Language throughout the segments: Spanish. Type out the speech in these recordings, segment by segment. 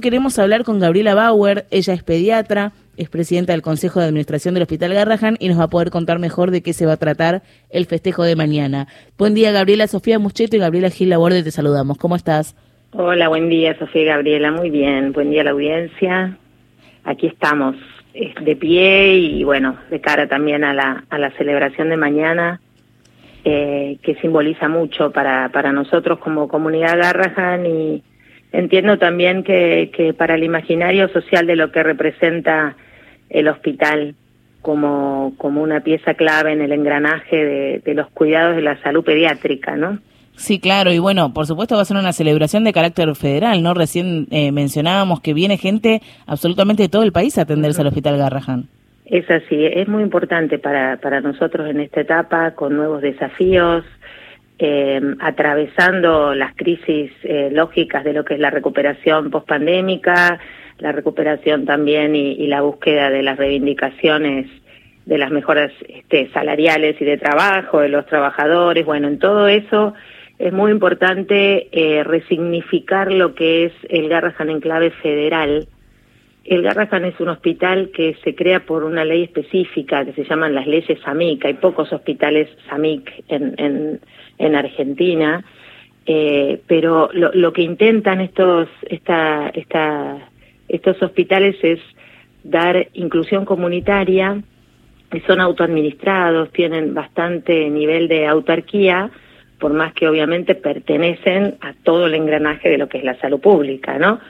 Queremos hablar con Gabriela Bauer, ella es pediatra, es presidenta del Consejo de Administración del Hospital Garrahan y nos va a poder contar mejor de qué se va a tratar el festejo de mañana. Buen día Gabriela, Sofía Mucheto y Gabriela Gil Laborde, te saludamos. ¿Cómo estás? Hola, buen día Sofía y Gabriela, muy bien. Buen día a la audiencia. Aquí estamos de pie y bueno, de cara también a la, a la celebración de mañana, eh, que simboliza mucho para, para nosotros como comunidad Garrahan y entiendo también que, que para el imaginario social de lo que representa el hospital como, como una pieza clave en el engranaje de, los cuidados de la salud pediátrica, ¿no? Sí, claro, y bueno, por supuesto va a ser una celebración de carácter federal, ¿no? Recién eh, mencionábamos que viene gente absolutamente de todo el país a atenderse al Hospital Garrahan. Es así, es muy importante para, para nosotros en esta etapa, con nuevos desafíos, eh, atravesando las crisis eh, lógicas de lo que es la recuperación pospandémica, la recuperación también y, la búsqueda de las reivindicaciones de las mejoras este, salariales y de trabajo de los trabajadores. Bueno, en todo eso es muy importante eh, resignificar lo que es el Garrahan en clave federal. El Garrahan es un hospital que se crea por una ley específica que se llaman las leyes SAMIC. Hay pocos hospitales SAMIC en, en en Argentina, eh, pero lo, que intentan estos, esta, estos hospitales es dar inclusión comunitaria, son autoadministrados, tienen bastante nivel de autarquía, por más que obviamente pertenecen a todo el engranaje de lo que es la salud pública, ¿no?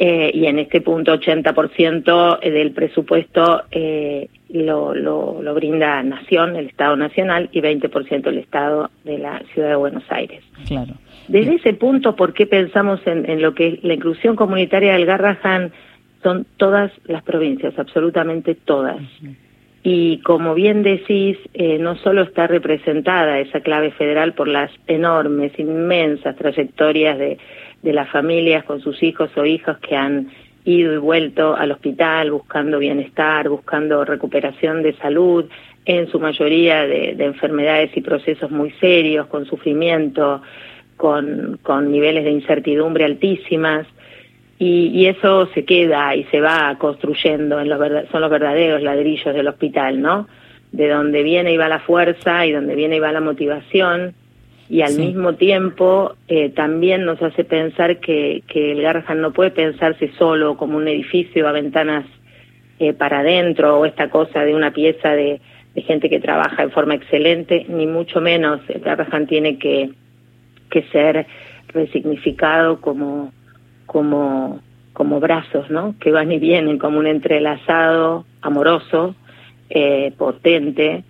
Eh, y en este punto 80% del presupuesto eh, lo, lo, lo, brinda Nación, el Estado Nacional, y 20% el Estado de la Ciudad de Buenos Aires. Claro. Desde ese punto, ¿por qué pensamos en, en lo que es la inclusión comunitaria del Garrahan? Son todas las provincias, absolutamente todas. Y como bien decís, eh, no solo está representada esa clave federal por las enormes, inmensas trayectorias de de las familias con sus hijos o hijas que han ido y vuelto al hospital buscando bienestar, buscando recuperación de salud, en su mayoría de, enfermedades y procesos muy serios, con sufrimiento, con, con niveles de incertidumbre altísimas. Y, y, eso se queda y se va construyendo, en los son los verdaderos ladrillos del hospital, ¿no? De donde viene y va la fuerza y donde viene y va la motivación y al mismo tiempo eh, también nos hace pensar que, que el Garrahan no puede pensarse solo como un edificio a ventanas eh, para adentro o esta cosa de una pieza de, de, gente que trabaja en forma excelente, ni mucho menos. El Garrahan tiene que, que ser resignificado como, como, como brazos, ¿no? Que van y vienen como un entrelazado amoroso, eh, potente,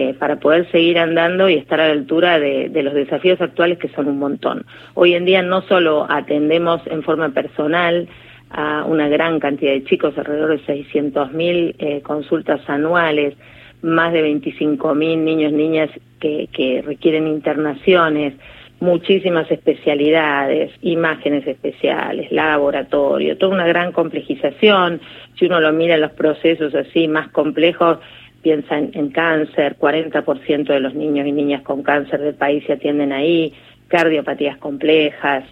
eh, para poder seguir andando y estar a la altura de, los desafíos actuales que son un montón. Hoy en día no solo atendemos en forma personal a una gran cantidad de chicos, alrededor de 600.000 eh, consultas anuales, más de 25.000 niños, niñas que, que requieren internaciones, muchísimas especialidades, imágenes especiales, laboratorio, toda una gran complejización. Si uno lo mira en los procesos así más complejos, piensa en, cáncer, 40% de los niños y niñas con cáncer del país se atienden ahí, cardiopatías complejas,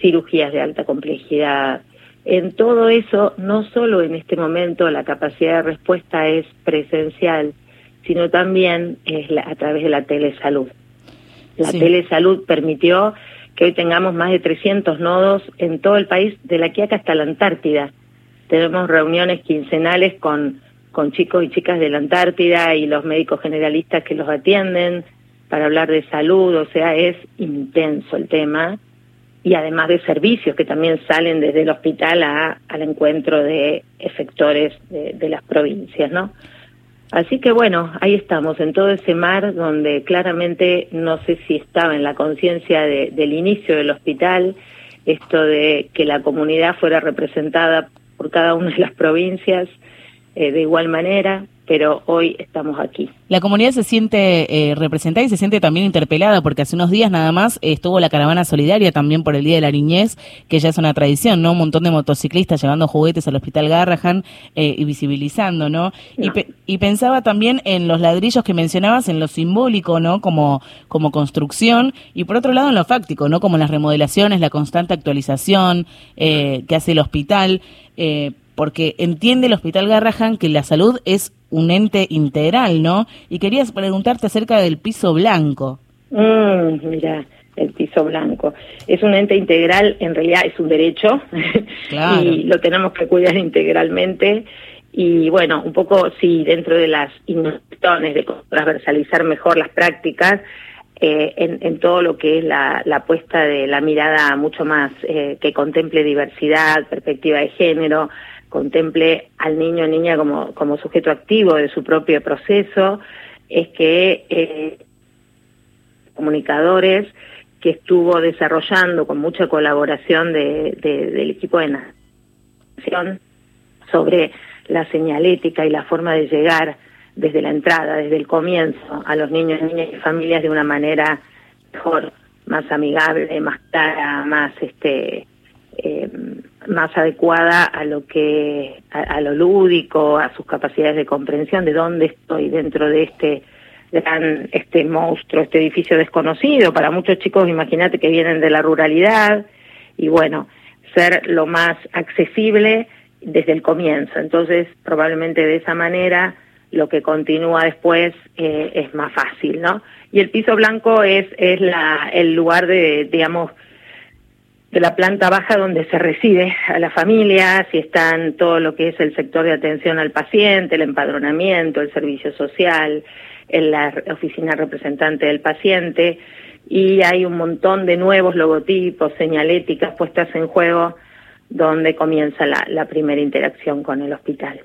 cirugías de alta complejidad. En todo eso, no solo en este momento la capacidad de respuesta es presencial, sino también es a través de la telesalud. La telesalud permitió que hoy tengamos más de 300 nodos en todo el país, de la Quiaca hasta la Antártida. Tenemos reuniones quincenales con con chicos y chicas de la Antártida y los médicos generalistas que los atienden para hablar de salud, o sea, es intenso el tema y además de servicios que también salen desde el hospital a, al encuentro de efectores de, las provincias, ¿no? Así que bueno, ahí estamos, en todo ese mar donde claramente no sé si estaba en la conciencia de, del inicio del hospital esto de que la comunidad fuera representada por cada una de las provincias, eh, de igual manera, pero hoy estamos aquí. La comunidad se siente eh, representada y se siente también interpelada porque hace unos días nada más estuvo la caravana solidaria también por el Día de la Niñez, que ya es una tradición, ¿no? Un montón de motociclistas llevando juguetes al Hospital Garrahan eh, y visibilizando, ¿no? Y, y, pensaba también en los ladrillos que mencionabas, en lo simbólico, ¿no? Como, como construcción y por otro lado en lo fáctico, ¿no? Como las remodelaciones, la constante actualización eh, que hace el hospital. Eh, porque entiende el Hospital Garrahan que la salud es un ente integral, ¿no? Y querías preguntarte acerca del piso blanco. Mm, mira, el piso blanco. Es un ente integral, en realidad es un derecho y lo tenemos que cuidar integralmente. Y bueno, un poco sí, dentro de las innovaciones de transversalizar mejor las prácticas, eh, en, todo lo que es la, la puesta de la mirada mucho más eh, que contemple diversidad, perspectiva de género, contemple al niño o niña como, como sujeto activo de su propio proceso, es que eh, comunicadores que estuvo desarrollando con mucha colaboración de, del equipo de nación sobre la señalética y la forma de llegar desde la entrada, desde el comienzo, a los niños, niñas y familias de una manera mejor, más amigable, más clara, más este eh, más adecuada a lo que a, lo lúdico, a sus capacidades de comprensión de dónde estoy dentro de este gran este monstruo, este edificio desconocido para muchos chicos, imagínate que vienen de la ruralidad y bueno, ser lo más accesible desde el comienzo. Entonces, probablemente de esa manera lo que continúa después eh, es más fácil, ¿no? Y el piso blanco es es la el lugar de digamos la planta baja donde se reside a la familia, si están todo lo que es el sector de atención al paciente, el empadronamiento, el servicio social, en la oficina representante del paciente, y hay un montón de nuevos logotipos, señaléticas puestas en juego donde comienza la primera interacción con el hospital.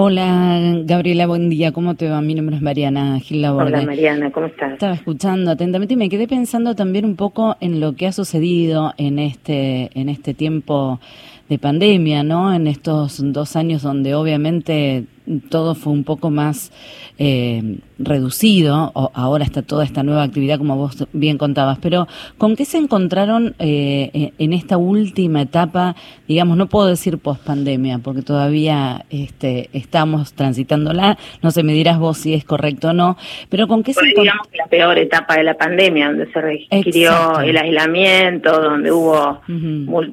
Hola Gabriela, buen día, ¿cómo te va? Mi nombre es Mariana Gil Hola Mariana, ¿cómo estás? Estaba escuchando atentamente y me quedé pensando también un poco en lo que ha sucedido en este, en este tiempo de pandemia, ¿no? En estos dos años donde obviamente todo fue un poco más eh, reducido, o ahora está toda esta nueva actividad como vos bien contabas, pero ¿con qué se encontraron eh, en esta última etapa, digamos, no puedo decir post pandemia, porque todavía este, estamos transitándola, no sé, me dirás vos si es correcto o no, pero ¿con qué se digamos la peor etapa de la pandemia, donde se requirió el aislamiento, donde hubo,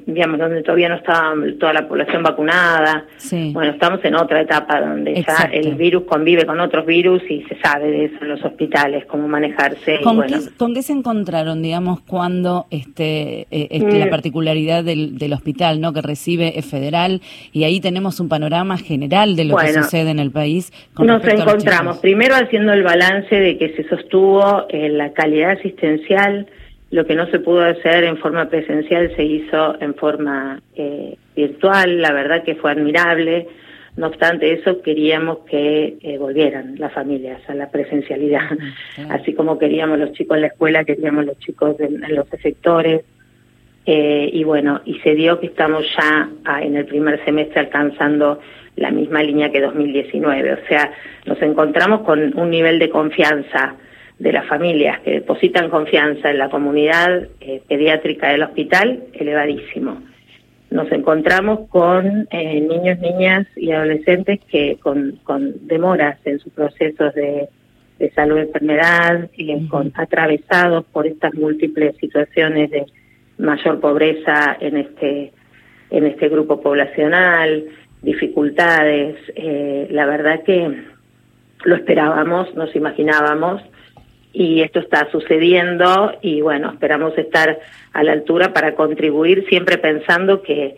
digamos, donde todavía no estaba toda la población vacunada, bueno, estamos en otra etapa donde ya el virus convive con otros virus y se sabe de eso en los hospitales, cómo manejarse. ¿Con, qué, se encontraron, digamos, cuando este, eh, este la mm. particularidad del, del, hospital, ¿no? que recibe es federal y ahí tenemos un panorama general de lo que sucede en el país? nos encontramos primero haciendo el balance de que se sostuvo eh, la calidad asistencial, lo que no se pudo hacer en forma presencial se hizo en forma eh, virtual, la verdad que fue admirable no obstante eso, queríamos que eh, volvieran las familias a la presencialidad, así como queríamos los chicos en la escuela, queríamos los chicos en, los efectores. Eh, y bueno, y se dio que estamos ya ah, en el primer semestre alcanzando la misma línea que 2019. O sea, nos encontramos con un nivel de confianza de las familias que depositan confianza en la comunidad eh, pediátrica del hospital elevadísimo nos encontramos con eh, niños, niñas y adolescentes que con, con demoras en sus procesos de, de salud enfermedad, y con, atravesados por estas múltiples situaciones de mayor pobreza en este en este grupo poblacional, dificultades. Eh, la verdad que lo esperábamos, nos imaginábamos, y esto está sucediendo y bueno, esperamos estar a la altura para contribuir siempre pensando que,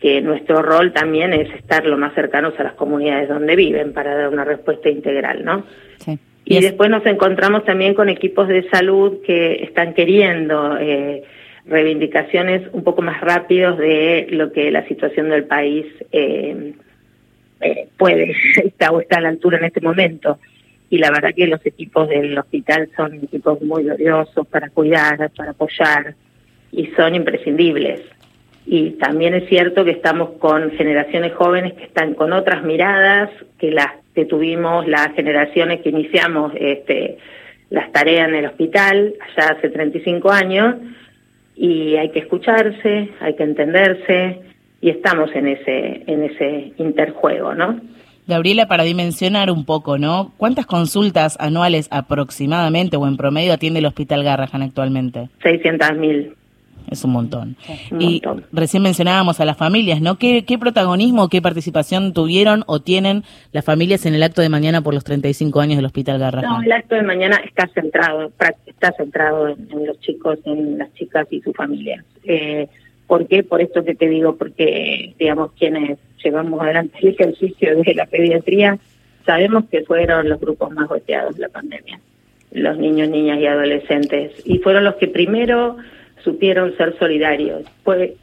que nuestro rol también es estar lo más cercanos a las comunidades donde viven para dar una respuesta integral, ¿no? Sí. Y, después nos encontramos también con equipos de salud que están queriendo eh, reivindicaciones un poco más rápidos de lo que la situación del país eh, eh, puede estar o está a la altura en este momento y la verdad que los equipos del hospital son equipos muy gloriosos para cuidar, para apoyar y son imprescindibles. Y también es cierto que estamos con generaciones jóvenes que están con otras miradas que las que tuvimos las generaciones que iniciamos este, las tareas en el hospital allá hace 35 años y hay que escucharse, hay que entenderse y estamos en ese en ese interjuego, ¿no? Gabriela, para dimensionar un poco, ¿no? ¿Cuántas consultas anuales aproximadamente o en promedio atiende el Hospital Garrahan actualmente? 600.000. Es un montón. y recién mencionábamos a las familias, ¿no? ¿Qué, ¿Qué protagonismo, qué participación tuvieron o tienen las familias en el acto de mañana por los 35 años del Hospital Garrahan? No, el acto de mañana está centrado, está centrado en, los chicos, en las chicas y sus familias. Eh, ¿Por qué? Por esto que te digo, porque, digamos, quienes llevamos adelante el ejercicio de la pediatría, sabemos que fueron los grupos más golpeados de la pandemia, los niños, niñas y adolescentes, y fueron los que primero supieron ser solidarios. Fue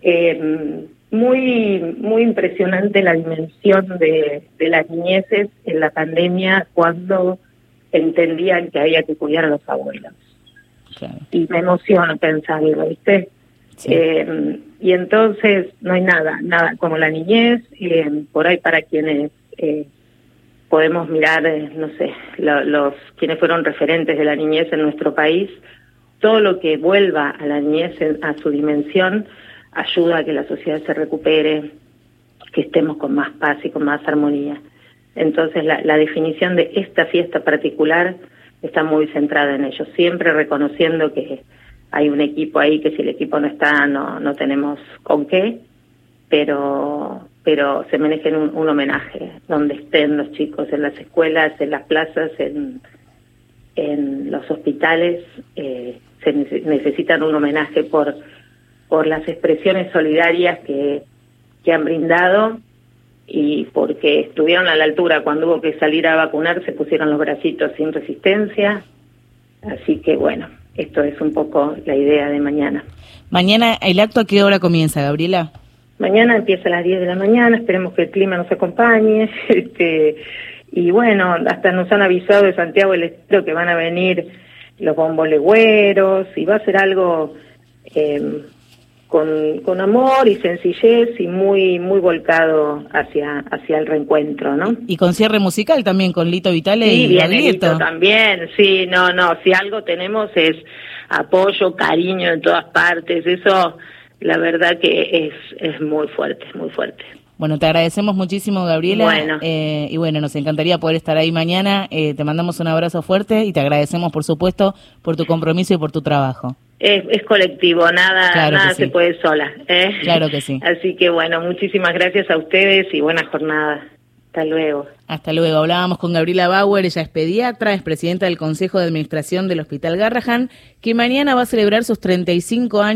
eh, muy, muy impresionante la dimensión de, de las niñeces en la pandemia cuando entendían que había que cuidar a los abuelos. Y me emociona pensarlo, ¿viste? Eh, y entonces no hay nada, nada como la niñez, eh, por ahí para quienes eh, podemos mirar, eh, no sé, los quienes fueron referentes de la niñez en nuestro país, todo lo que vuelva a la niñez a su dimensión ayuda a que la sociedad se recupere, que estemos con más paz y con más armonía. Entonces la, la definición de esta fiesta particular está muy centrada en ello, siempre reconociendo que hay un equipo ahí que si el equipo no está no, no tenemos con qué, pero pero se merece un, un homenaje donde estén los chicos en las escuelas, en las plazas, en, en los hospitales, eh, se necesitan un homenaje por por las expresiones solidarias que, que han brindado y porque estuvieron a la altura cuando hubo que salir a vacunar, se pusieron los bracitos sin resistencia. Así que bueno, esto es un poco la idea de mañana. Mañana, ¿el acto a qué hora comienza, Gabriela? Mañana empieza a las 10 de la mañana, esperemos que el clima nos acompañe. Este, y bueno, hasta nos han avisado de Santiago del Estero que van a venir los bombolegüeros y va a ser algo eh, con, con amor y sencillez y muy muy volcado hacia hacia el reencuentro, ¿no? Y con cierre musical también con Lito Vitale y bien, también, sí, no, no, si algo tenemos es apoyo, cariño en todas partes, eso la verdad que es es muy fuerte, muy fuerte. Bueno, te agradecemos muchísimo, Gabriela. Bueno. Eh, y bueno, nos encantaría poder estar ahí mañana. Eh, te mandamos un abrazo fuerte y te agradecemos, por supuesto, por tu compromiso y por tu trabajo. Es, es colectivo, nada, nada se puede sola. ¿eh? Claro que sí. Así que bueno, muchísimas gracias a ustedes y buena jornada. Hasta luego. Hasta luego. Hablábamos con Gabriela Bauer, ella es pediatra, es presidenta del Consejo de Administración del Hospital Garrahan, que mañana va a celebrar sus 35 años.